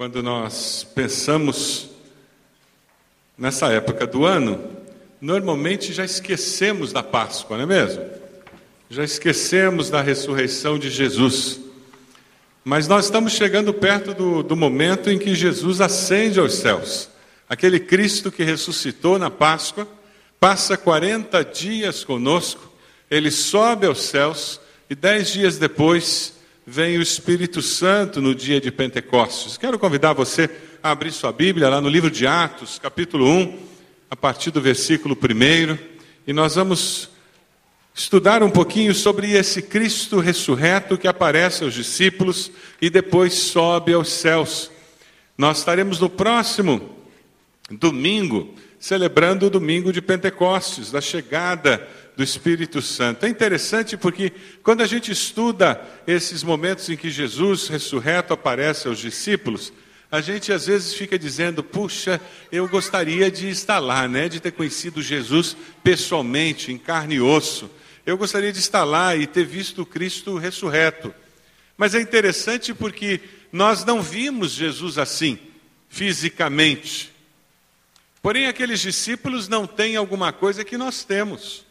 quando nós pensamos nessa época do ano, normalmente já esquecemos da Páscoa, não é mesmo? Já esquecemos da ressurreição de Jesus. Mas nós estamos chegando perto do, do momento em que Jesus ascende aos céus. Aquele Cristo que ressuscitou na Páscoa, passa 40 dias conosco, ele sobe aos céus e dez dias depois vem o Espírito Santo no dia de Pentecostes. Quero convidar você a abrir sua Bíblia lá no livro de Atos, capítulo 1, a partir do versículo 1, e nós vamos estudar um pouquinho sobre esse Cristo ressurreto que aparece aos discípulos e depois sobe aos céus. Nós estaremos no próximo domingo celebrando o domingo de Pentecostes, da chegada do Espírito Santo. É interessante porque quando a gente estuda esses momentos em que Jesus ressurreto aparece aos discípulos, a gente às vezes fica dizendo: puxa, eu gostaria de estar lá, né? de ter conhecido Jesus pessoalmente, em carne e osso. Eu gostaria de estar lá e ter visto Cristo ressurreto. Mas é interessante porque nós não vimos Jesus assim, fisicamente. Porém, aqueles discípulos não têm alguma coisa que nós temos.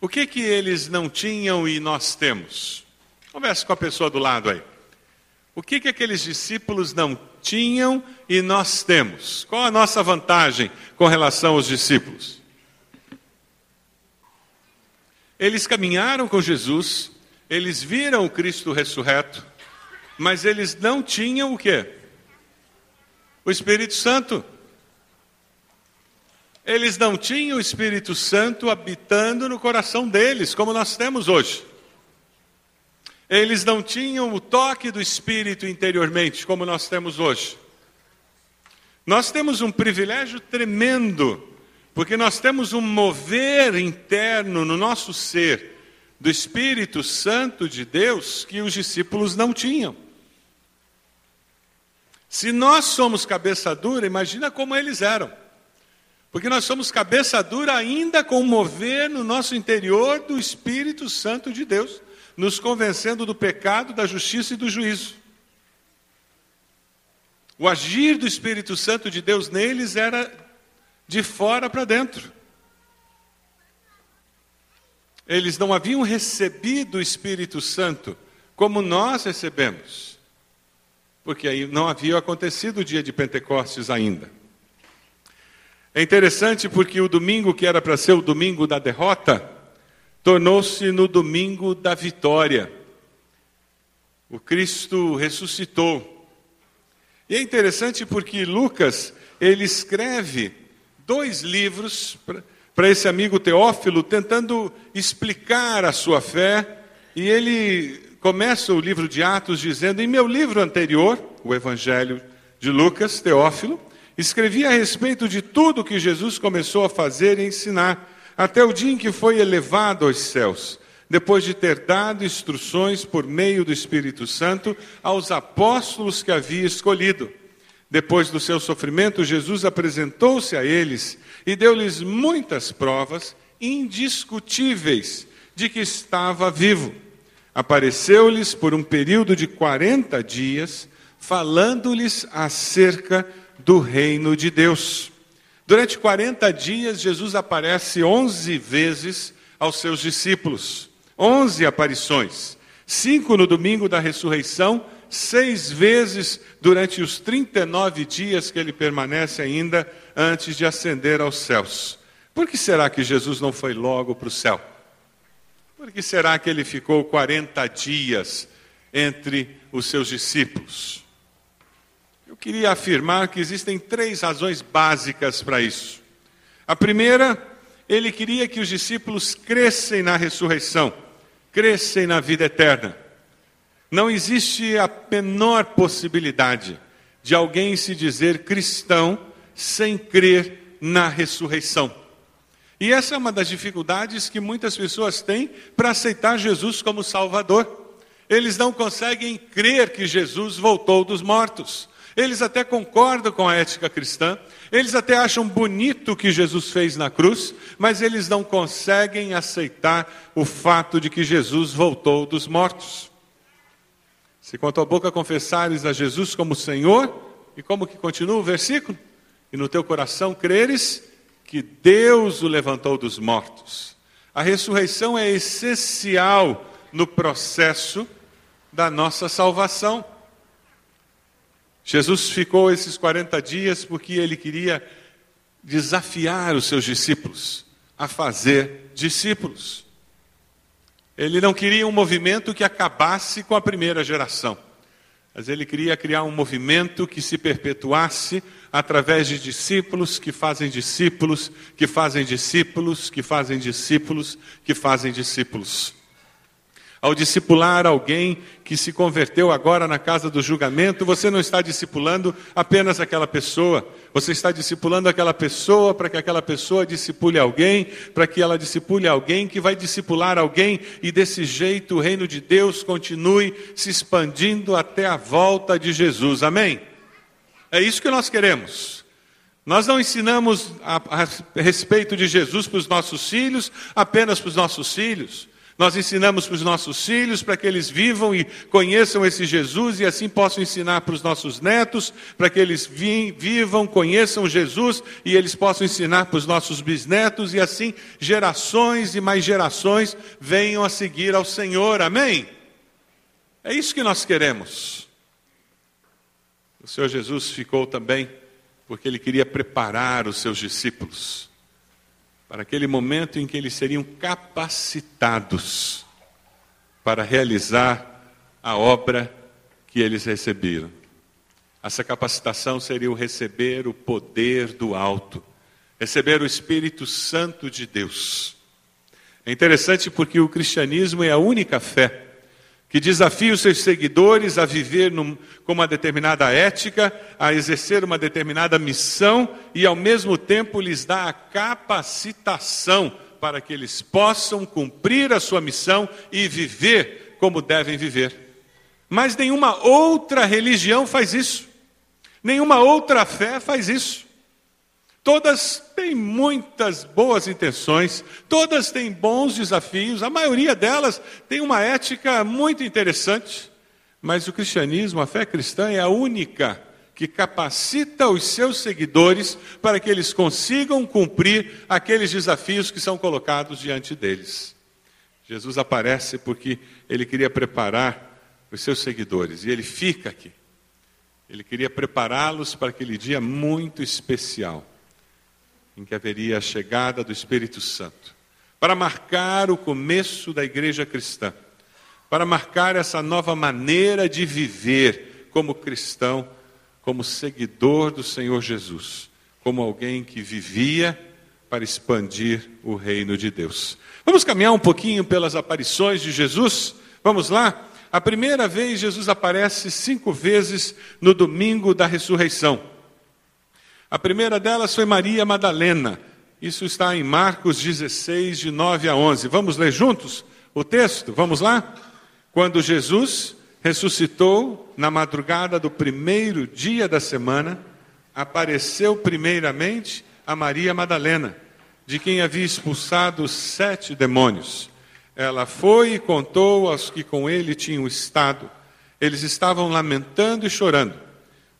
O que que eles não tinham e nós temos? Converse com a pessoa do lado aí. O que que aqueles discípulos não tinham e nós temos? Qual a nossa vantagem com relação aos discípulos? Eles caminharam com Jesus, eles viram o Cristo ressurreto, mas eles não tinham o quê? O Espírito Santo. Eles não tinham o Espírito Santo habitando no coração deles, como nós temos hoje. Eles não tinham o toque do Espírito interiormente, como nós temos hoje. Nós temos um privilégio tremendo, porque nós temos um mover interno no nosso ser do Espírito Santo de Deus que os discípulos não tinham. Se nós somos cabeça dura, imagina como eles eram. Porque nós somos cabeça dura ainda com mover no nosso interior do Espírito Santo de Deus, nos convencendo do pecado, da justiça e do juízo. O agir do Espírito Santo de Deus neles era de fora para dentro. Eles não haviam recebido o Espírito Santo como nós recebemos, porque aí não havia acontecido o dia de Pentecostes ainda. É interessante porque o domingo que era para ser o domingo da derrota, tornou-se no domingo da vitória. O Cristo ressuscitou. E é interessante porque Lucas, ele escreve dois livros para esse amigo Teófilo, tentando explicar a sua fé, e ele começa o livro de Atos dizendo: Em meu livro anterior, o Evangelho de Lucas, Teófilo, Escrevi a respeito de tudo que Jesus começou a fazer e ensinar, até o dia em que foi elevado aos céus, depois de ter dado instruções por meio do Espírito Santo aos apóstolos que havia escolhido. Depois do seu sofrimento, Jesus apresentou-se a eles e deu-lhes muitas provas indiscutíveis de que estava vivo. Apareceu-lhes por um período de quarenta dias, falando-lhes acerca do reino de Deus. Durante 40 dias, Jesus aparece 11 vezes aos seus discípulos. 11 aparições. Cinco no domingo da ressurreição, seis vezes durante os 39 dias que ele permanece ainda antes de ascender aos céus. Por que será que Jesus não foi logo para o céu? Por que será que ele ficou 40 dias entre os seus discípulos? Eu queria afirmar que existem três razões básicas para isso. A primeira, ele queria que os discípulos crescem na ressurreição, crescem na vida eterna. Não existe a menor possibilidade de alguém se dizer cristão sem crer na ressurreição. E essa é uma das dificuldades que muitas pessoas têm para aceitar Jesus como Salvador. Eles não conseguem crer que Jesus voltou dos mortos. Eles até concordam com a ética cristã, eles até acham bonito o que Jesus fez na cruz, mas eles não conseguem aceitar o fato de que Jesus voltou dos mortos. Se com a tua boca confessares a Jesus como Senhor, E como que continua o versículo? E no teu coração creres que Deus o levantou dos mortos. A ressurreição é essencial no processo da nossa salvação. Jesus ficou esses 40 dias porque ele queria desafiar os seus discípulos a fazer discípulos. Ele não queria um movimento que acabasse com a primeira geração, mas ele queria criar um movimento que se perpetuasse através de discípulos que fazem discípulos, que fazem discípulos, que fazem discípulos, que fazem discípulos. Ao discipular alguém que se converteu agora na casa do julgamento, você não está discipulando apenas aquela pessoa, você está discipulando aquela pessoa para que aquela pessoa discipule alguém, para que ela discipule alguém que vai discipular alguém e desse jeito o reino de Deus continue se expandindo até a volta de Jesus. Amém? É isso que nós queremos. Nós não ensinamos a, a respeito de Jesus para os nossos filhos, apenas para os nossos filhos. Nós ensinamos para os nossos filhos para que eles vivam e conheçam esse Jesus e assim possam ensinar para os nossos netos, para que eles vi, vivam, conheçam Jesus e eles possam ensinar para os nossos bisnetos e assim gerações e mais gerações venham a seguir ao Senhor. Amém? É isso que nós queremos. O Senhor Jesus ficou também porque ele queria preparar os seus discípulos para aquele momento em que eles seriam capacitados para realizar a obra que eles receberam. Essa capacitação seria o receber o poder do alto, receber o Espírito Santo de Deus. É interessante porque o cristianismo é a única fé que desafia os seus seguidores a viver num, com uma determinada ética, a exercer uma determinada missão e, ao mesmo tempo, lhes dá a capacitação para que eles possam cumprir a sua missão e viver como devem viver. Mas nenhuma outra religião faz isso, nenhuma outra fé faz isso. Todas têm muitas boas intenções, todas têm bons desafios, a maioria delas tem uma ética muito interessante, mas o cristianismo, a fé cristã, é a única que capacita os seus seguidores para que eles consigam cumprir aqueles desafios que são colocados diante deles. Jesus aparece porque ele queria preparar os seus seguidores e ele fica aqui. Ele queria prepará-los para aquele dia muito especial em que haveria a chegada do Espírito Santo, para marcar o começo da igreja cristã, para marcar essa nova maneira de viver como cristão, como seguidor do Senhor Jesus, como alguém que vivia para expandir o reino de Deus. Vamos caminhar um pouquinho pelas aparições de Jesus? Vamos lá? A primeira vez Jesus aparece cinco vezes no domingo da ressurreição. A primeira delas foi Maria Madalena. Isso está em Marcos 16, de 9 a 11. Vamos ler juntos o texto? Vamos lá? Quando Jesus ressuscitou na madrugada do primeiro dia da semana, apareceu primeiramente a Maria Madalena, de quem havia expulsado sete demônios. Ela foi e contou aos que com ele tinham estado. Eles estavam lamentando e chorando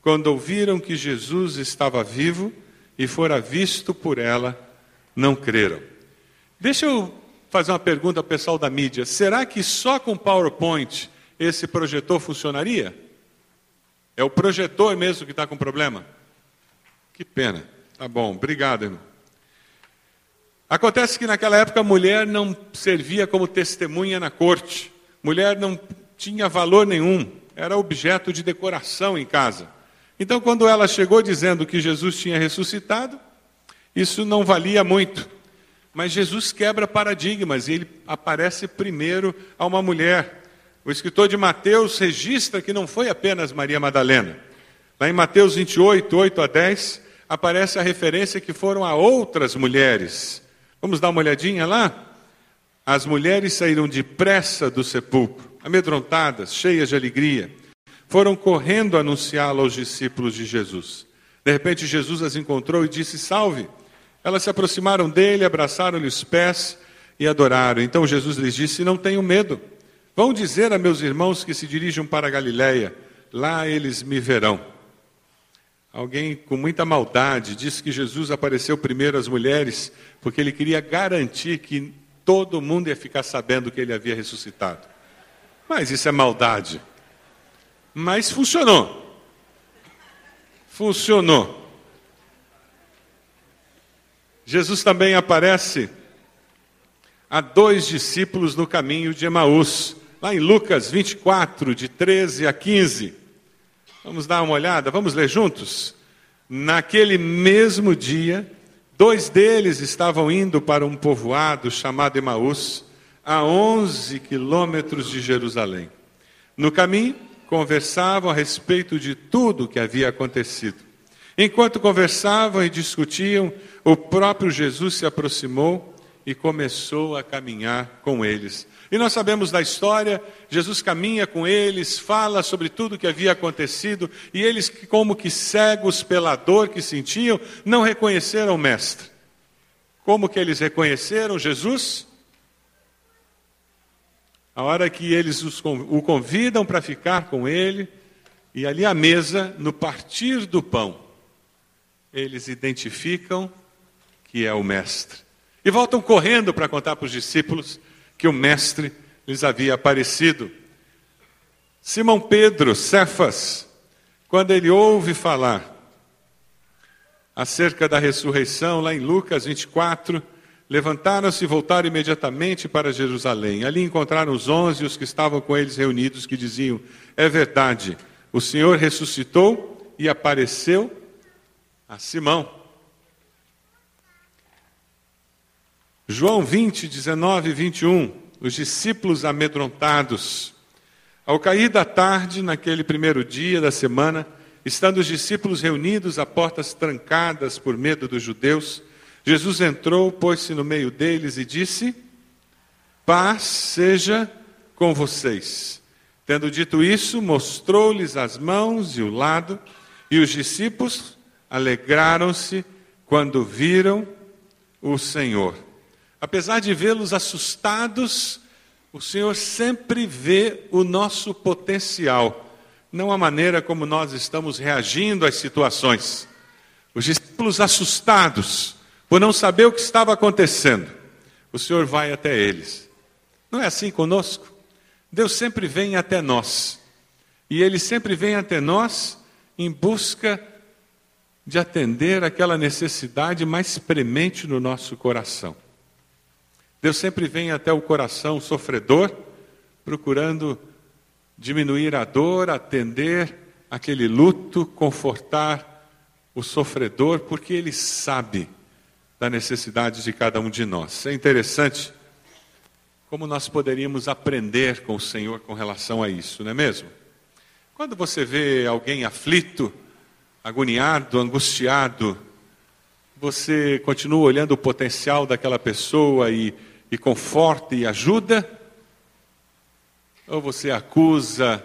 quando ouviram que Jesus estava vivo e fora visto por ela, não creram. Deixa eu fazer uma pergunta ao pessoal da mídia: será que só com PowerPoint esse projetor funcionaria? É o projetor mesmo que está com problema? Que pena. Tá bom, obrigado, irmão. Acontece que naquela época a mulher não servia como testemunha na corte. Mulher não tinha valor nenhum, era objeto de decoração em casa. Então, quando ela chegou dizendo que Jesus tinha ressuscitado, isso não valia muito. Mas Jesus quebra paradigmas e ele aparece primeiro a uma mulher. O escritor de Mateus registra que não foi apenas Maria Madalena. Lá em Mateus 28, 8 a 10, aparece a referência que foram a outras mulheres. Vamos dar uma olhadinha lá? As mulheres saíram depressa do sepulcro, amedrontadas, cheias de alegria foram correndo anunciá-lo aos discípulos de Jesus. De repente, Jesus as encontrou e disse: Salve! Elas se aproximaram dele, abraçaram-lhe os pés e adoraram. Então Jesus lhes disse: Não tenham medo. Vão dizer a meus irmãos que se dirijam para a Galiléia, lá eles me verão. Alguém com muita maldade disse que Jesus apareceu primeiro às mulheres porque ele queria garantir que todo mundo ia ficar sabendo que ele havia ressuscitado. Mas isso é maldade. Mas funcionou. Funcionou. Jesus também aparece a dois discípulos no caminho de Emaús, lá em Lucas 24, de 13 a 15. Vamos dar uma olhada, vamos ler juntos? Naquele mesmo dia, dois deles estavam indo para um povoado chamado Emaús, a 11 quilômetros de Jerusalém. No caminho, conversavam a respeito de tudo que havia acontecido. Enquanto conversavam e discutiam, o próprio Jesus se aproximou e começou a caminhar com eles. E nós sabemos da história, Jesus caminha com eles, fala sobre tudo que havia acontecido, e eles, como que cegos pela dor que sentiam, não reconheceram o Mestre. Como que eles reconheceram Jesus? A hora que eles o convidam para ficar com ele, e ali à mesa, no partir do pão, eles identificam que é o Mestre. E voltam correndo para contar para os discípulos que o Mestre lhes havia aparecido. Simão Pedro, Cefas, quando ele ouve falar acerca da ressurreição, lá em Lucas 24, levantaram-se e voltaram imediatamente para Jerusalém. Ali encontraram os onze e os que estavam com eles reunidos, que diziam: É verdade, o Senhor ressuscitou e apareceu a Simão. João 20, 19 e 21, os discípulos amedrontados. Ao cair da tarde, naquele primeiro dia da semana, estando os discípulos reunidos a portas trancadas por medo dos judeus, Jesus entrou, pôs-se no meio deles e disse: Paz seja com vocês. Tendo dito isso, mostrou-lhes as mãos e o lado, e os discípulos alegraram-se quando viram o Senhor. Apesar de vê-los assustados, o Senhor sempre vê o nosso potencial, não a maneira como nós estamos reagindo às situações. Os discípulos assustados por não saber o que estava acontecendo, o Senhor vai até eles. Não é assim conosco? Deus sempre vem até nós. E Ele sempre vem até nós em busca de atender aquela necessidade mais premente no nosso coração. Deus sempre vem até o coração sofredor, procurando diminuir a dor, atender aquele luto, confortar o sofredor, porque Ele sabe da necessidade de cada um de nós. É interessante como nós poderíamos aprender com o Senhor com relação a isso, não é mesmo? Quando você vê alguém aflito, agoniado, angustiado, você continua olhando o potencial daquela pessoa e e conforta e ajuda? Ou você acusa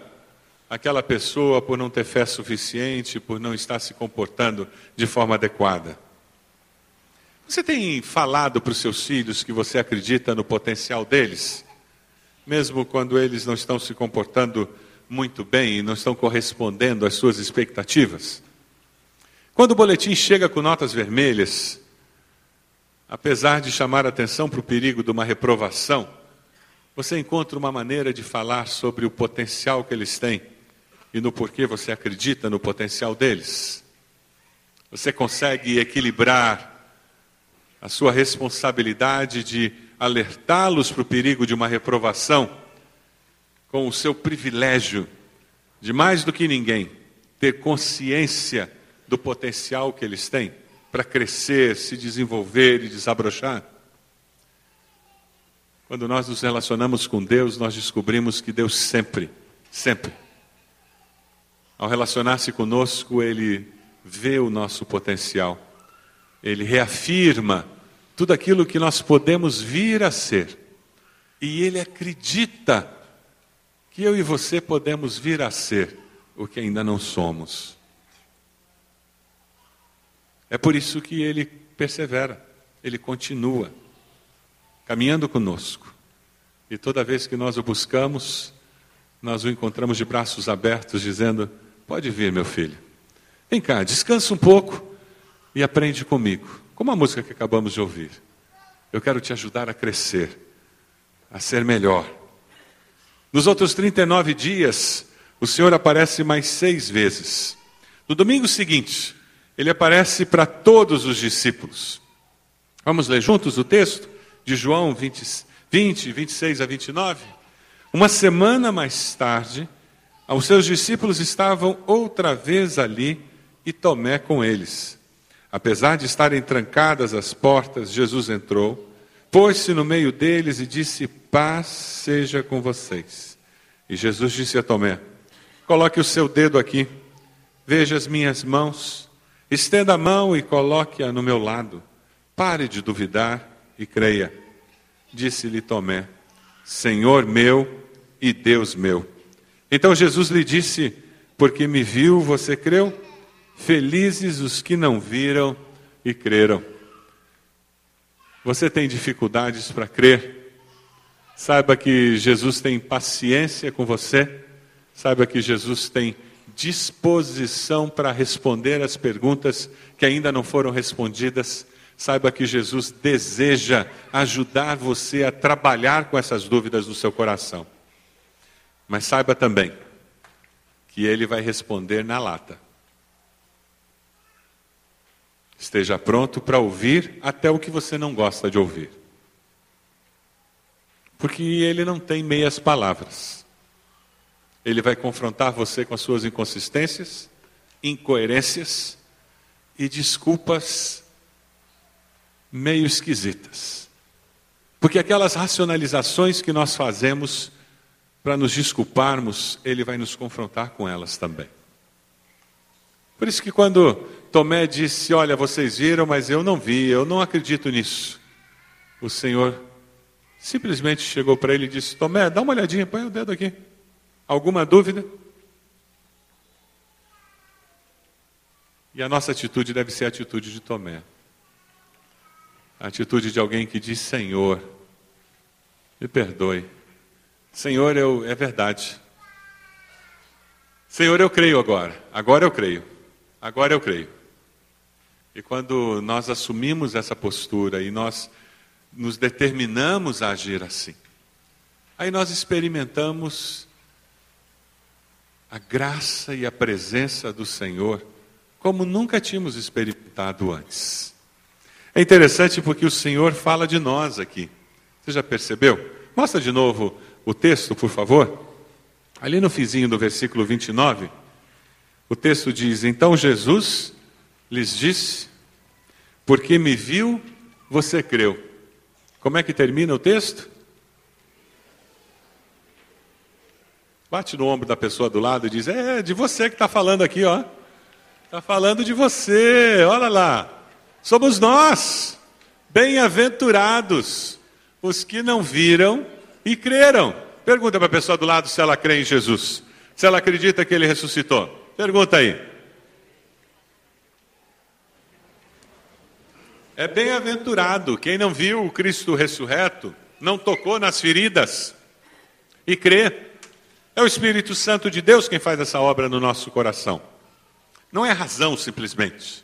aquela pessoa por não ter fé suficiente, por não estar se comportando de forma adequada? Você tem falado para os seus filhos que você acredita no potencial deles, mesmo quando eles não estão se comportando muito bem e não estão correspondendo às suas expectativas? Quando o boletim chega com notas vermelhas, apesar de chamar atenção para o perigo de uma reprovação, você encontra uma maneira de falar sobre o potencial que eles têm e no porquê você acredita no potencial deles. Você consegue equilibrar a sua responsabilidade de alertá-los para o perigo de uma reprovação com o seu privilégio de mais do que ninguém ter consciência do potencial que eles têm para crescer, se desenvolver e desabrochar? Quando nós nos relacionamos com Deus, nós descobrimos que Deus sempre, sempre, ao relacionar-se conosco, Ele vê o nosso potencial, Ele reafirma tudo aquilo que nós podemos vir a ser, e Ele acredita que eu e você podemos vir a ser o que ainda não somos. É por isso que ele persevera, ele continua caminhando conosco. E toda vez que nós o buscamos, nós o encontramos de braços abertos, dizendo: Pode vir, meu filho, Vem cá, descansa um pouco e aprende comigo. Como a música que acabamos de ouvir. Eu quero te ajudar a crescer, a ser melhor. Nos outros 39 dias, o Senhor aparece mais seis vezes. No domingo seguinte, ele aparece para todos os discípulos. Vamos ler juntos o texto de João 20, 20 26 a 29? Uma semana mais tarde, os seus discípulos estavam outra vez ali e Tomé com eles. Apesar de estarem trancadas as portas, Jesus entrou, pôs-se no meio deles e disse: Paz seja com vocês. E Jesus disse a Tomé: Coloque o seu dedo aqui, veja as minhas mãos, estenda a mão e coloque-a no meu lado. Pare de duvidar e creia. Disse-lhe Tomé: Senhor meu e Deus meu. Então Jesus lhe disse: Porque me viu, você creu? Felizes os que não viram e creram. Você tem dificuldades para crer? Saiba que Jesus tem paciência com você. Saiba que Jesus tem disposição para responder as perguntas que ainda não foram respondidas. Saiba que Jesus deseja ajudar você a trabalhar com essas dúvidas no seu coração. Mas saiba também que ele vai responder na lata. Esteja pronto para ouvir até o que você não gosta de ouvir. Porque ele não tem meias palavras. Ele vai confrontar você com as suas inconsistências, incoerências e desculpas meio esquisitas. Porque aquelas racionalizações que nós fazemos para nos desculparmos, ele vai nos confrontar com elas também. Por isso que quando Tomé disse: Olha, vocês viram, mas eu não vi, eu não acredito nisso. O Senhor simplesmente chegou para ele e disse: Tomé, dá uma olhadinha, põe o dedo aqui. Alguma dúvida? E a nossa atitude deve ser a atitude de Tomé. A atitude de alguém que diz: Senhor, me perdoe. Senhor, eu, é verdade. Senhor, eu creio agora. Agora eu creio. Agora eu creio. E quando nós assumimos essa postura e nós nos determinamos a agir assim, aí nós experimentamos a graça e a presença do Senhor como nunca tínhamos experimentado antes. É interessante porque o Senhor fala de nós aqui. Você já percebeu? Mostra de novo o texto, por favor. Ali no fizinho do versículo 29, o texto diz: Então Jesus lhes disse: Porque me viu, você creu. Como é que termina o texto? Bate no ombro da pessoa do lado e diz: É de você que está falando aqui, ó. Está falando de você, olha lá. Somos nós, bem-aventurados, os que não viram e creram. Pergunta para a pessoa do lado se ela crê em Jesus, se ela acredita que ele ressuscitou. Pergunta aí. É bem-aventurado quem não viu o Cristo ressurreto, não tocou nas feridas e crê. É o Espírito Santo de Deus quem faz essa obra no nosso coração. Não é razão simplesmente.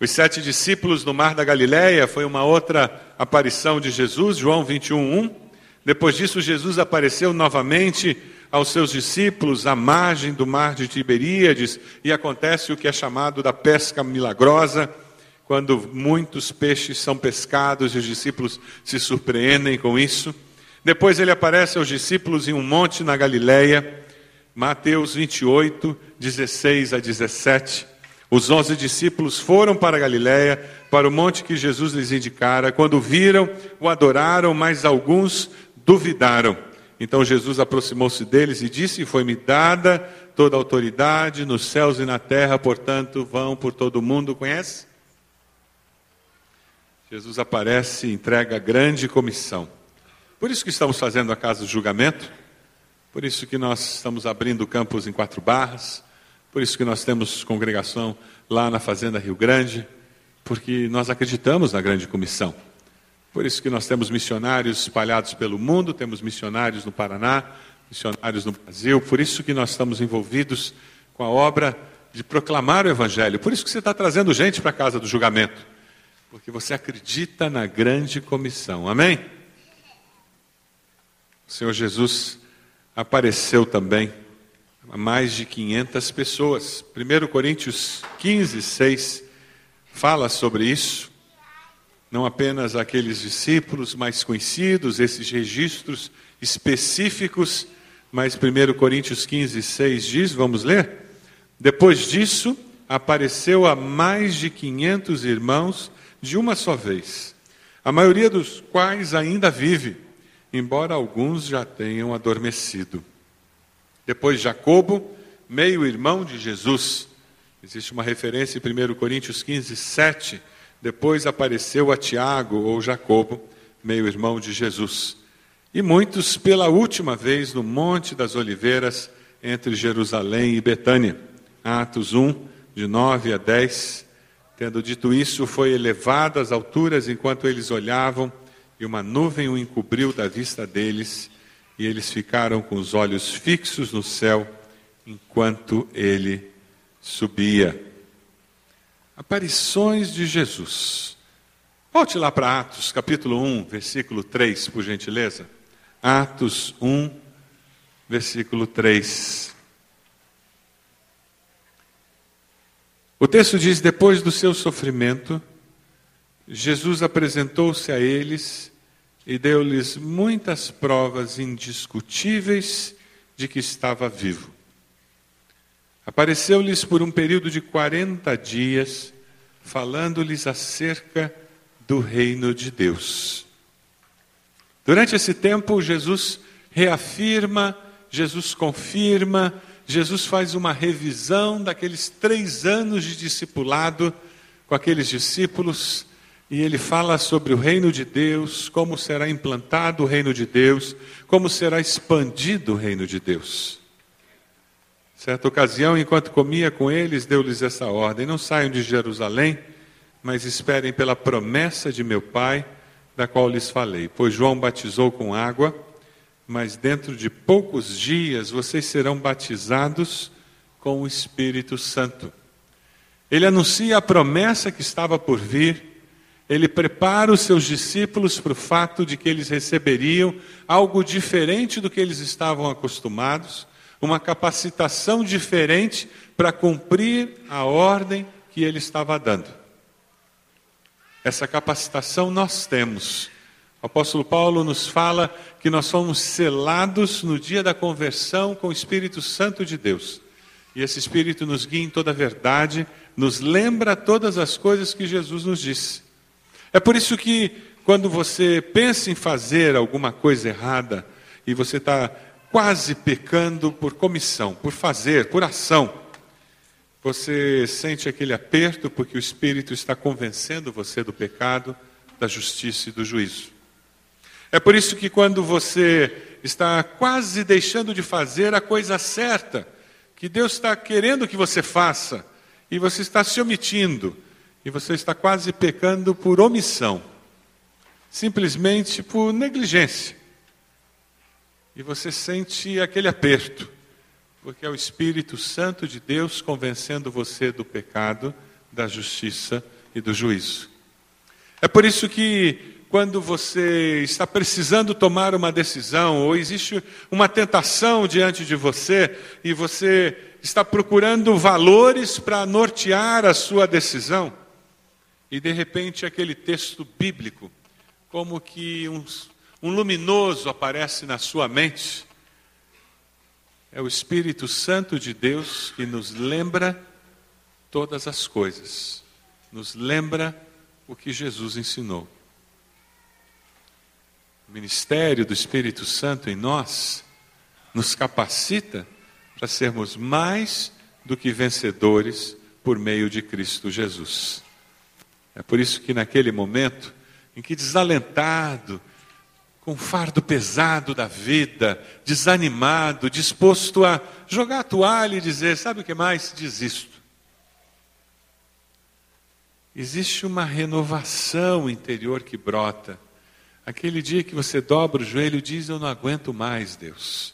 Os sete discípulos no Mar da Galileia foi uma outra aparição de Jesus, João 21, 1. Depois disso, Jesus apareceu novamente aos seus discípulos à margem do mar de Tiberíades e acontece o que é chamado da pesca milagrosa, quando muitos peixes são pescados e os discípulos se surpreendem com isso. Depois ele aparece aos discípulos em um monte na Galileia, Mateus 28, 16 a 17. Os onze discípulos foram para a Galiléia, para o monte que Jesus lhes indicara. Quando viram, o adoraram, mas alguns duvidaram. Então Jesus aproximou-se deles e disse: Foi-me dada toda a autoridade nos céus e na terra, portanto, vão por todo o mundo. Conhece? Jesus aparece e entrega grande comissão. Por isso que estamos fazendo a casa do julgamento, por isso que nós estamos abrindo campos em quatro barras, por isso que nós temos congregação lá na Fazenda Rio Grande, porque nós acreditamos na grande comissão. Por isso que nós temos missionários espalhados pelo mundo, temos missionários no Paraná, missionários no Brasil, por isso que nós estamos envolvidos com a obra de proclamar o Evangelho. Por isso que você está trazendo gente para a casa do julgamento. Porque você acredita na grande comissão. Amém? O Senhor Jesus apareceu também a mais de 500 pessoas. 1 Coríntios 15, 6 fala sobre isso. Não apenas aqueles discípulos mais conhecidos, esses registros específicos, mas 1 Coríntios 15, 6 diz, vamos ler? Depois disso, apareceu a mais de 500 irmãos de uma só vez, a maioria dos quais ainda vive, embora alguns já tenham adormecido. Depois Jacobo, meio-irmão de Jesus. Existe uma referência em 1 Coríntios 15, 7. Depois apareceu a Tiago ou Jacobo, meio-irmão de Jesus. E muitos pela última vez no Monte das Oliveiras, entre Jerusalém e Betânia. Atos 1, de 9 a 10. Tendo dito isso, foi elevado às alturas enquanto eles olhavam, e uma nuvem o encobriu da vista deles e eles ficaram com os olhos fixos no céu enquanto ele subia. Aparições de Jesus. Volte lá para Atos, capítulo 1, versículo 3, por gentileza. Atos 1, versículo 3. O texto diz: Depois do seu sofrimento, Jesus apresentou-se a eles e deu-lhes muitas provas indiscutíveis de que estava vivo. Apareceu-lhes por um período de quarenta dias, falando-lhes acerca do reino de Deus. Durante esse tempo, Jesus reafirma, Jesus confirma, Jesus faz uma revisão daqueles três anos de discipulado com aqueles discípulos e ele fala sobre o reino de Deus, como será implantado o reino de Deus, como será expandido o reino de Deus. Certa ocasião, enquanto comia com eles, deu-lhes essa ordem: Não saiam de Jerusalém, mas esperem pela promessa de meu Pai, da qual lhes falei. Pois João batizou com água, mas dentro de poucos dias vocês serão batizados com o Espírito Santo. Ele anuncia a promessa que estava por vir ele prepara os seus discípulos para o fato de que eles receberiam algo diferente do que eles estavam acostumados, uma capacitação diferente para cumprir a ordem que ele estava dando. Essa capacitação nós temos. O apóstolo Paulo nos fala que nós somos selados no dia da conversão com o Espírito Santo de Deus. E esse Espírito nos guia em toda a verdade, nos lembra todas as coisas que Jesus nos disse. É por isso que, quando você pensa em fazer alguma coisa errada e você está quase pecando por comissão, por fazer, por ação, você sente aquele aperto porque o Espírito está convencendo você do pecado, da justiça e do juízo. É por isso que, quando você está quase deixando de fazer a coisa certa, que Deus está querendo que você faça, e você está se omitindo, e você está quase pecando por omissão, simplesmente por negligência. E você sente aquele aperto, porque é o Espírito Santo de Deus convencendo você do pecado, da justiça e do juízo. É por isso que quando você está precisando tomar uma decisão, ou existe uma tentação diante de você, e você está procurando valores para nortear a sua decisão, e de repente aquele texto bíblico, como que um, um luminoso aparece na sua mente. É o Espírito Santo de Deus que nos lembra todas as coisas, nos lembra o que Jesus ensinou. O ministério do Espírito Santo em nós nos capacita para sermos mais do que vencedores por meio de Cristo Jesus. É por isso que naquele momento, em que desalentado, com o fardo pesado da vida, desanimado, disposto a jogar a toalha e dizer: sabe o que mais? Desisto. Existe uma renovação interior que brota. Aquele dia que você dobra o joelho e diz: Eu não aguento mais, Deus.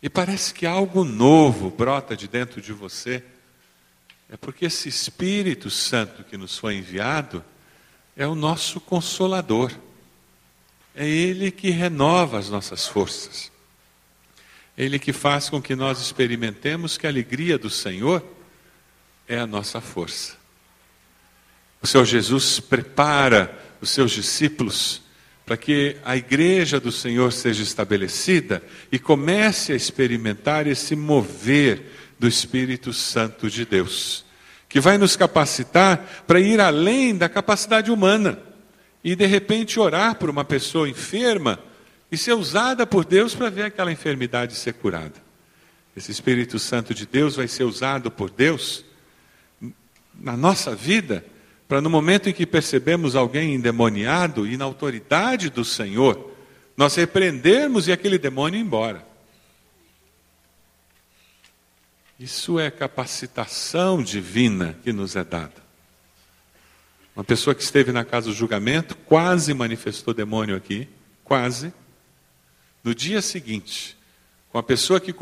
e parece que algo novo brota de dentro de você, é porque esse Espírito Santo que nos foi enviado é o nosso consolador. É Ele que renova as nossas forças. Ele que faz com que nós experimentemos que a alegria do Senhor é a nossa força. O Senhor Jesus prepara os seus discípulos para que a igreja do Senhor seja estabelecida e comece a experimentar esse mover do Espírito Santo de Deus, que vai nos capacitar para ir além da capacidade humana e de repente orar por uma pessoa enferma e ser usada por Deus para ver aquela enfermidade ser curada. Esse Espírito Santo de Deus vai ser usado por Deus na nossa vida para no momento em que percebemos alguém endemoniado e na autoridade do Senhor, nós repreendermos e aquele demônio ir embora. Isso é capacitação divina que nos é dada. Uma pessoa que esteve na casa do julgamento quase manifestou demônio aqui, quase. No dia seguinte, com a pessoa que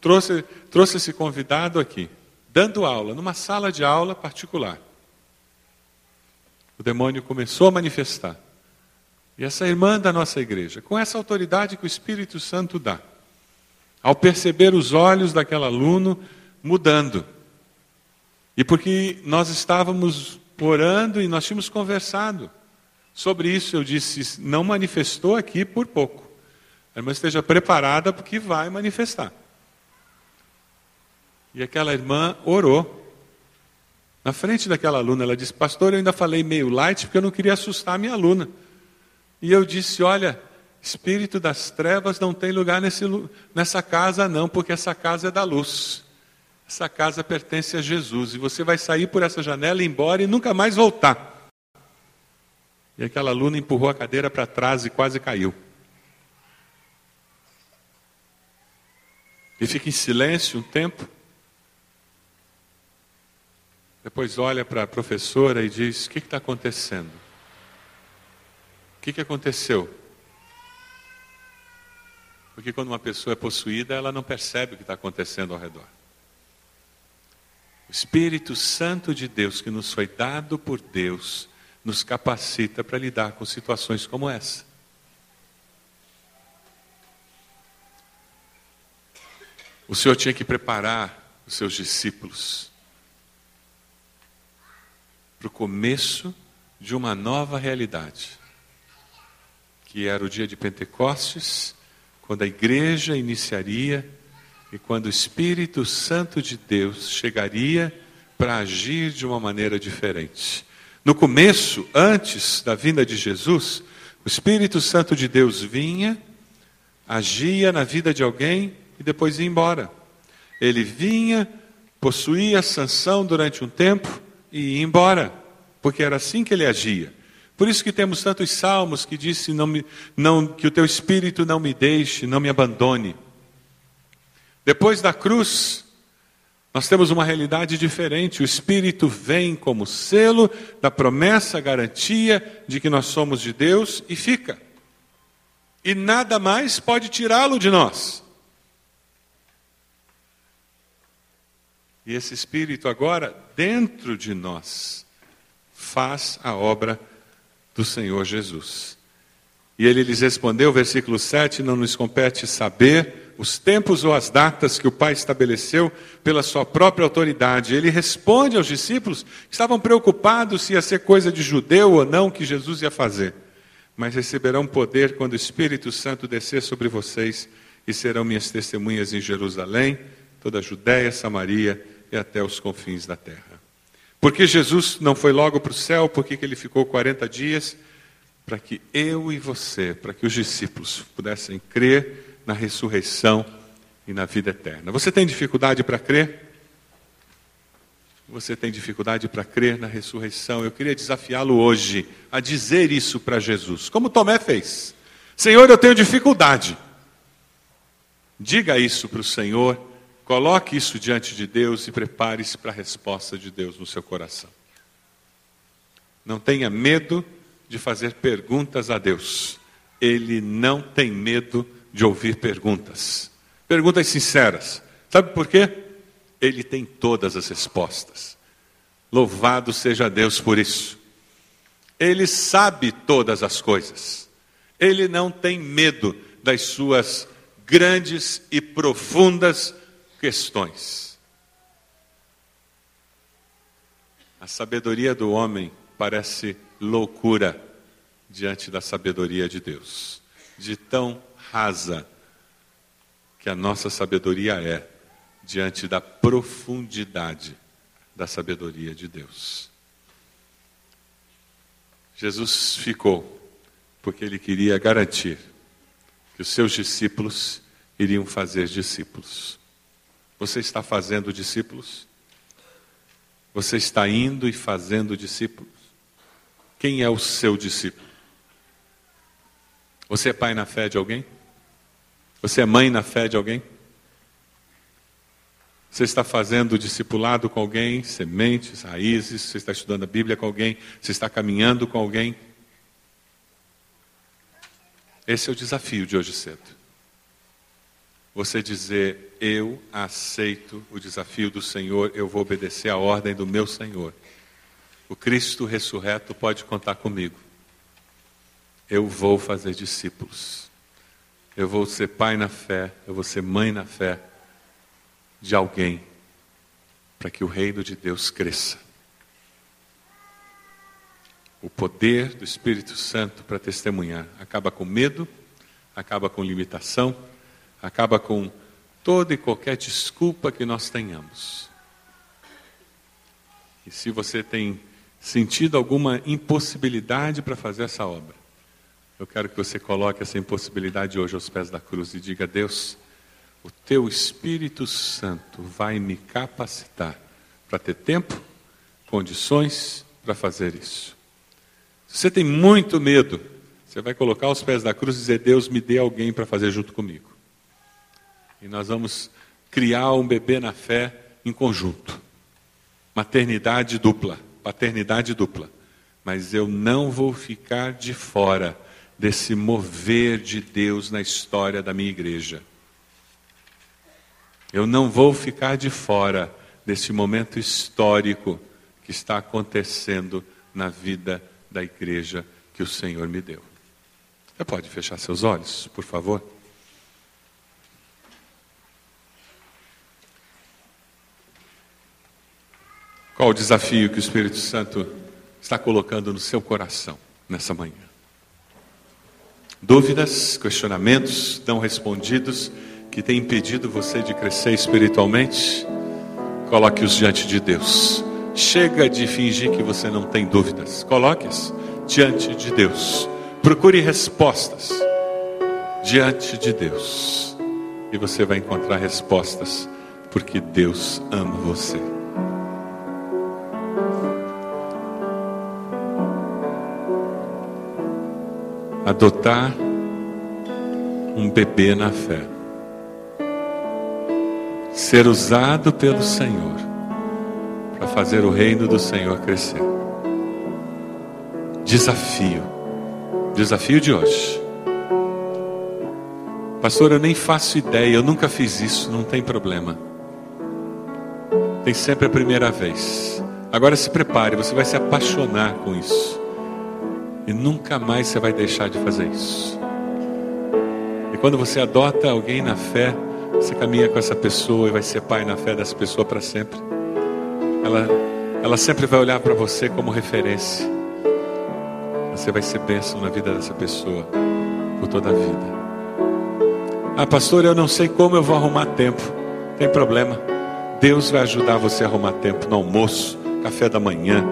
trouxe, trouxe esse convidado aqui, dando aula, numa sala de aula particular o demônio começou a manifestar. E essa irmã da nossa igreja, com essa autoridade que o Espírito Santo dá, ao perceber os olhos daquele aluno mudando, e porque nós estávamos orando e nós tínhamos conversado sobre isso, eu disse: não manifestou aqui por pouco. A irmã esteja preparada porque vai manifestar. E aquela irmã orou na frente daquela aluna, ela disse: Pastor, eu ainda falei meio light porque eu não queria assustar a minha aluna. E eu disse: Olha, espírito das trevas não tem lugar nesse, nessa casa, não, porque essa casa é da luz. Essa casa pertence a Jesus. E você vai sair por essa janela, ir embora e nunca mais voltar. E aquela aluna empurrou a cadeira para trás e quase caiu. E fica em silêncio um tempo. Depois olha para a professora e diz: O que está acontecendo? O que, que aconteceu? Porque quando uma pessoa é possuída, ela não percebe o que está acontecendo ao redor. O Espírito Santo de Deus, que nos foi dado por Deus, nos capacita para lidar com situações como essa. O Senhor tinha que preparar os seus discípulos para o começo de uma nova realidade, que era o dia de Pentecostes, quando a igreja iniciaria e quando o Espírito Santo de Deus chegaria para agir de uma maneira diferente. No começo, antes da vinda de Jesus, o Espírito Santo de Deus vinha, agia na vida de alguém e depois ia embora. Ele vinha, possuía a sanção durante um tempo, e ir embora, porque era assim que ele agia. Por isso que temos tantos salmos que disse não não, que o teu espírito não me deixe, não me abandone. Depois da cruz, nós temos uma realidade diferente. O Espírito vem como selo da promessa, garantia de que nós somos de Deus e fica. E nada mais pode tirá-lo de nós. E esse Espírito agora, dentro de nós, faz a obra do Senhor Jesus. E ele lhes respondeu, versículo 7: Não nos compete saber os tempos ou as datas que o Pai estabeleceu pela sua própria autoridade. Ele responde aos discípulos que estavam preocupados se ia ser coisa de judeu ou não que Jesus ia fazer. Mas receberão poder quando o Espírito Santo descer sobre vocês e serão minhas testemunhas em Jerusalém, toda a Judéia, Samaria e até os confins da terra. Porque Jesus não foi logo para o céu, porque ele ficou 40 dias? Para que eu e você, para que os discípulos pudessem crer na ressurreição e na vida eterna. Você tem dificuldade para crer? Você tem dificuldade para crer na ressurreição? Eu queria desafiá-lo hoje a dizer isso para Jesus, como Tomé fez: Senhor, eu tenho dificuldade. Diga isso para o Senhor Coloque isso diante de Deus e prepare-se para a resposta de Deus no seu coração. Não tenha medo de fazer perguntas a Deus. Ele não tem medo de ouvir perguntas. Perguntas sinceras. Sabe por quê? Ele tem todas as respostas. Louvado seja Deus por isso. Ele sabe todas as coisas. Ele não tem medo das suas grandes e profundas questões. A sabedoria do homem parece loucura diante da sabedoria de Deus, de tão rasa que a nossa sabedoria é diante da profundidade da sabedoria de Deus. Jesus ficou porque ele queria garantir que os seus discípulos iriam fazer discípulos. Você está fazendo discípulos? Você está indo e fazendo discípulos? Quem é o seu discípulo? Você é pai na fé de alguém? Você é mãe na fé de alguém? Você está fazendo discipulado com alguém, sementes, raízes, você está estudando a Bíblia com alguém, você está caminhando com alguém. Esse é o desafio de hoje cedo. Você dizer, eu aceito o desafio do Senhor, eu vou obedecer a ordem do meu Senhor. O Cristo ressurreto pode contar comigo. Eu vou fazer discípulos. Eu vou ser pai na fé, eu vou ser mãe na fé de alguém para que o reino de Deus cresça. O poder do Espírito Santo para testemunhar acaba com medo, acaba com limitação, acaba com toda e qualquer desculpa que nós tenhamos. E se você tem sentido alguma impossibilidade para fazer essa obra, eu quero que você coloque essa impossibilidade hoje aos pés da cruz e diga: Deus, o teu Espírito Santo vai me capacitar para ter tempo, condições para fazer isso. Se você tem muito medo, você vai colocar os pés da cruz e dizer: Deus, me dê alguém para fazer junto comigo. E nós vamos criar um bebê na fé em conjunto. Maternidade dupla, paternidade dupla. Mas eu não vou ficar de fora desse mover de Deus na história da minha igreja. Eu não vou ficar de fora desse momento histórico que está acontecendo na vida da igreja que o Senhor me deu. Você pode fechar seus olhos, por favor? Qual o desafio que o Espírito Santo está colocando no seu coração nessa manhã? Dúvidas, questionamentos não respondidos que tem impedido você de crescer espiritualmente, coloque-os diante de Deus. Chega de fingir que você não tem dúvidas. Coloque-os diante de Deus. Procure respostas diante de Deus. E você vai encontrar respostas, porque Deus ama você. Adotar um bebê na fé ser usado pelo Senhor para fazer o reino do Senhor crescer. Desafio, desafio de hoje. Pastor, eu nem faço ideia, eu nunca fiz isso, não tem problema. Tem sempre a primeira vez. Agora se prepare, você vai se apaixonar com isso. E nunca mais você vai deixar de fazer isso. E quando você adota alguém na fé, você caminha com essa pessoa e vai ser pai na fé dessa pessoa para sempre. Ela, ela sempre vai olhar para você como referência. Você vai ser bênção na vida dessa pessoa por toda a vida. Ah, pastor, eu não sei como eu vou arrumar tempo. Tem problema. Deus vai ajudar você a arrumar tempo no almoço, café da manhã.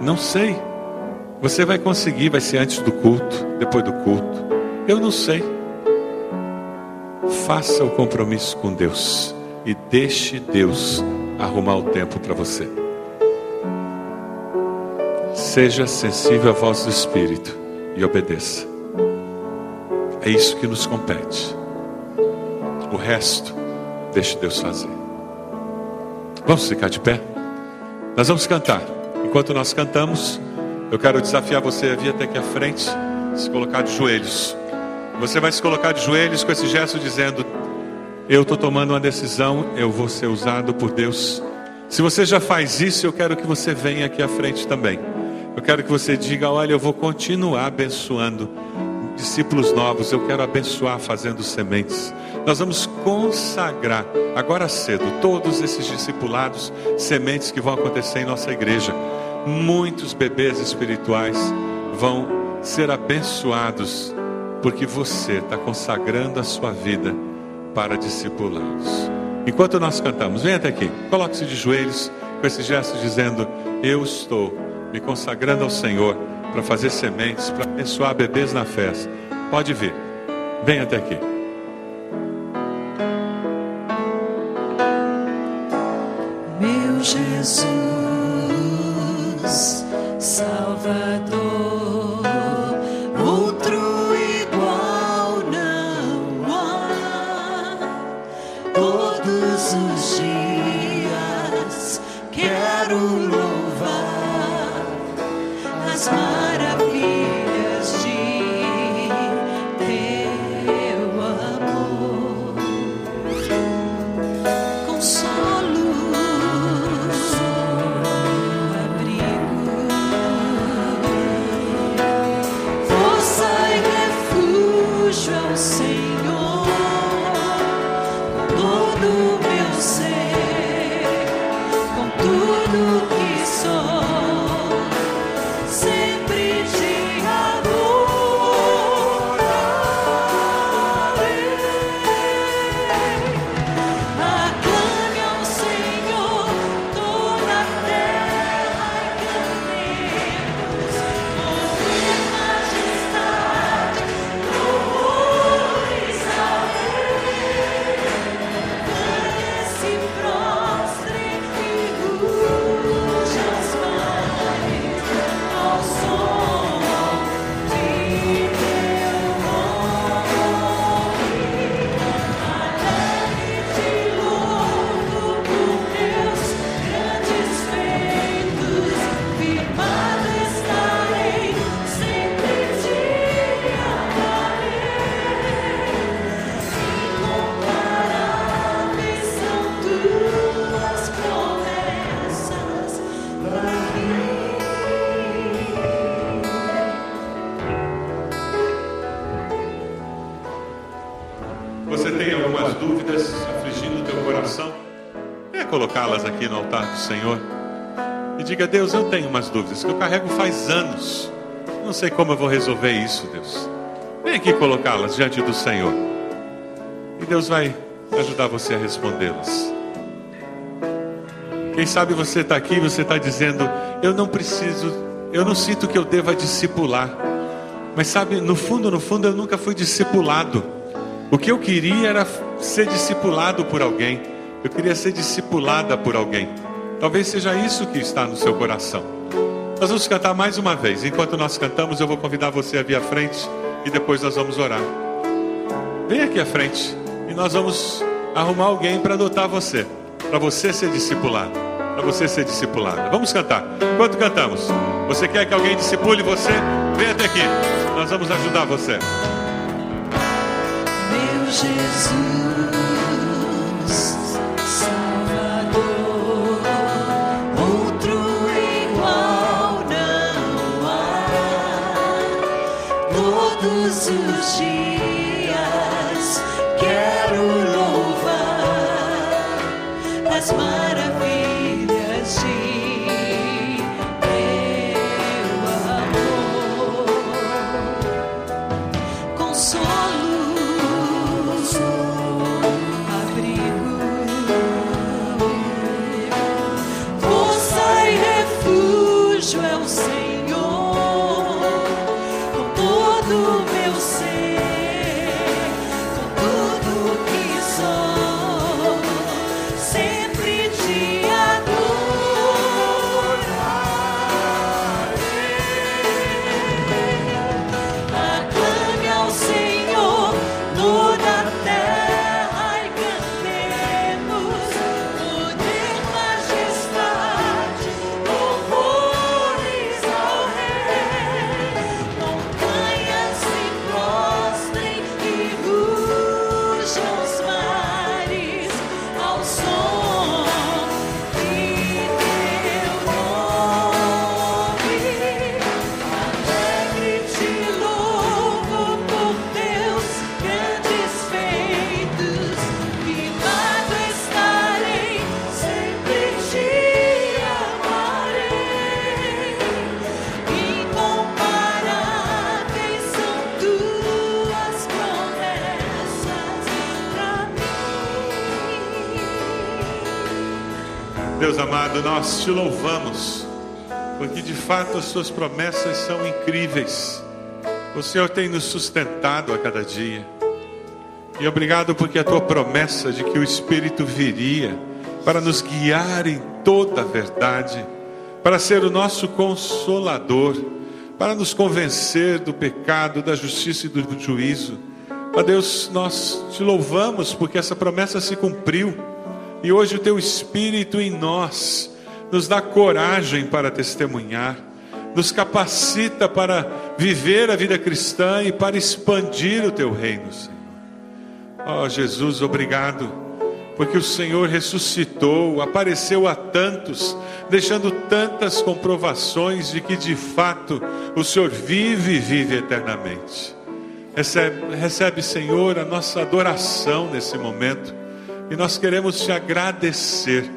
Não sei. Você vai conseguir, vai ser antes do culto, depois do culto. Eu não sei. Faça o compromisso com Deus e deixe Deus arrumar o tempo para você. Seja sensível à voz do Espírito e obedeça. É isso que nos compete. O resto, deixe Deus fazer. Vamos ficar de pé? Nós vamos cantar. Enquanto nós cantamos, eu quero desafiar você a vir até aqui à frente, se colocar de joelhos. Você vai se colocar de joelhos com esse gesto dizendo: Eu estou tomando uma decisão, eu vou ser usado por Deus. Se você já faz isso, eu quero que você venha aqui à frente também. Eu quero que você diga: olha, eu vou continuar abençoando discípulos novos, eu quero abençoar fazendo sementes. Nós vamos consagrar agora cedo todos esses discipulados, sementes que vão acontecer em nossa igreja. Muitos bebês espirituais vão ser abençoados porque você está consagrando a sua vida para discipulá-los. Enquanto nós cantamos, venha até aqui, coloque-se de joelhos com esse gesto dizendo: Eu estou me consagrando ao Senhor para fazer sementes, para abençoar bebês na festa. Pode vir, venha até aqui. Aqui no altar do Senhor. E diga, Deus, eu tenho umas dúvidas que eu carrego faz anos. Não sei como eu vou resolver isso, Deus. Vem aqui colocá-las diante do Senhor. E Deus vai ajudar você a respondê-las. Quem sabe você está aqui e você está dizendo, eu não preciso, eu não sinto que eu deva discipular. Mas sabe, no fundo, no fundo, eu nunca fui discipulado. O que eu queria era ser discipulado por alguém. Eu queria ser discipulada por alguém. Talvez seja isso que está no seu coração. Nós vamos cantar mais uma vez. Enquanto nós cantamos, eu vou convidar você a vir à frente e depois nós vamos orar. Vem aqui à frente e nós vamos arrumar alguém para adotar você, para você ser discipulado, para você ser discipulada. Vamos cantar. Enquanto cantamos, você quer que alguém discipule você? Vem até aqui. Nós vamos ajudar você. Meu Jesus. Do amado, nós te louvamos, porque de fato as suas promessas são incríveis. O Senhor tem nos sustentado a cada dia. E obrigado porque a tua promessa de que o Espírito viria para nos guiar em toda a verdade, para ser o nosso consolador, para nos convencer do pecado, da justiça e do juízo. Ó Deus, nós te louvamos porque essa promessa se cumpriu e hoje o teu Espírito em nós nos dá coragem para testemunhar, nos capacita para viver a vida cristã e para expandir o teu reino, Senhor. Ó oh, Jesus, obrigado, porque o Senhor ressuscitou, apareceu a tantos, deixando tantas comprovações de que de fato o Senhor vive e vive eternamente. Recebe, recebe, Senhor, a nossa adoração nesse momento, e nós queremos te agradecer,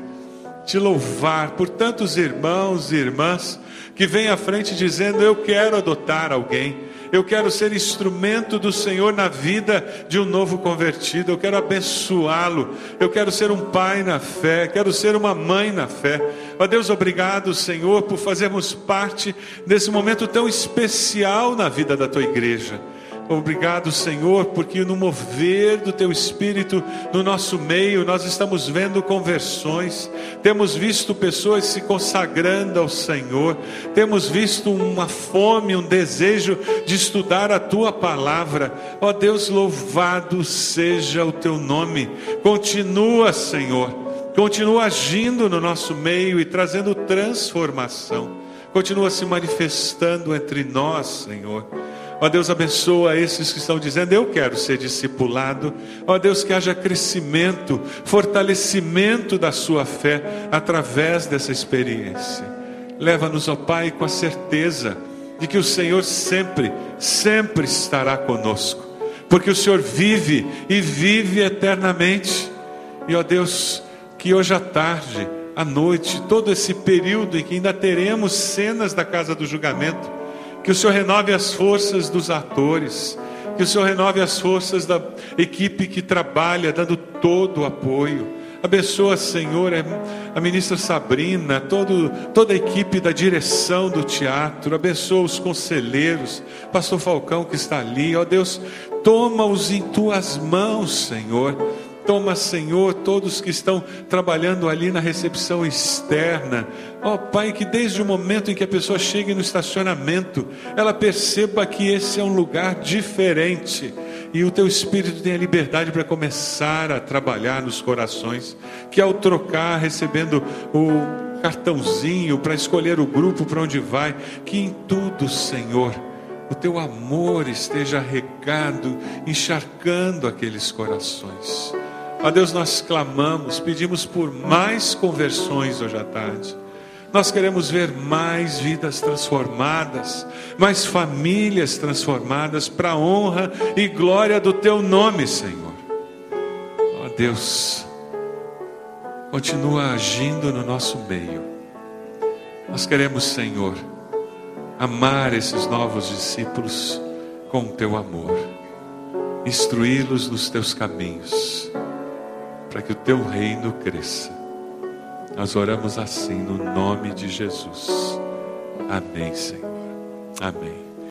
te louvar por tantos irmãos e irmãs que vêm à frente dizendo: Eu quero adotar alguém. Eu quero ser instrumento do Senhor na vida de um novo convertido. Eu quero abençoá-lo. Eu quero ser um pai na fé. Quero ser uma mãe na fé. Ó Deus, obrigado, Senhor, por fazermos parte desse momento tão especial na vida da tua igreja. Obrigado, Senhor, porque no mover do Teu Espírito no nosso meio, nós estamos vendo conversões, temos visto pessoas se consagrando ao Senhor, temos visto uma fome, um desejo de estudar a Tua palavra. Ó Deus, louvado seja o Teu nome. Continua, Senhor, continua agindo no nosso meio e trazendo transformação, continua se manifestando entre nós, Senhor. Ó Deus, abençoa esses que estão dizendo: Eu quero ser discipulado. Ó Deus, que haja crescimento, fortalecimento da sua fé através dessa experiência. Leva-nos, ó Pai, com a certeza de que o Senhor sempre, sempre estará conosco, porque o Senhor vive e vive eternamente. E ó Deus, que hoje à tarde, à noite, todo esse período em que ainda teremos cenas da casa do julgamento, que o Senhor renove as forças dos atores, que o Senhor renove as forças da equipe que trabalha, dando todo o apoio. Abençoa, Senhor, a ministra Sabrina, todo, toda a equipe da direção do teatro. Abençoa os conselheiros, Pastor Falcão que está ali. Ó Deus, toma-os em tuas mãos, Senhor. Toma, Senhor, todos que estão trabalhando ali na recepção externa. Ó oh, Pai, que desde o momento em que a pessoa chegue no estacionamento, ela perceba que esse é um lugar diferente e o teu espírito tenha liberdade para começar a trabalhar nos corações, que ao trocar, recebendo o cartãozinho para escolher o grupo para onde vai, que em tudo, Senhor, o teu amor esteja regado, encharcando aqueles corações. Ó Deus, nós clamamos, pedimos por mais conversões hoje à tarde. Nós queremos ver mais vidas transformadas, mais famílias transformadas para a honra e glória do Teu nome, Senhor. Ó Deus, continua agindo no nosso meio. Nós queremos, Senhor, amar esses novos discípulos com o Teu amor, instruí-los nos Teus caminhos para que o teu reino cresça. Nós oramos assim no nome de Jesus. Amém, Senhor. Amém.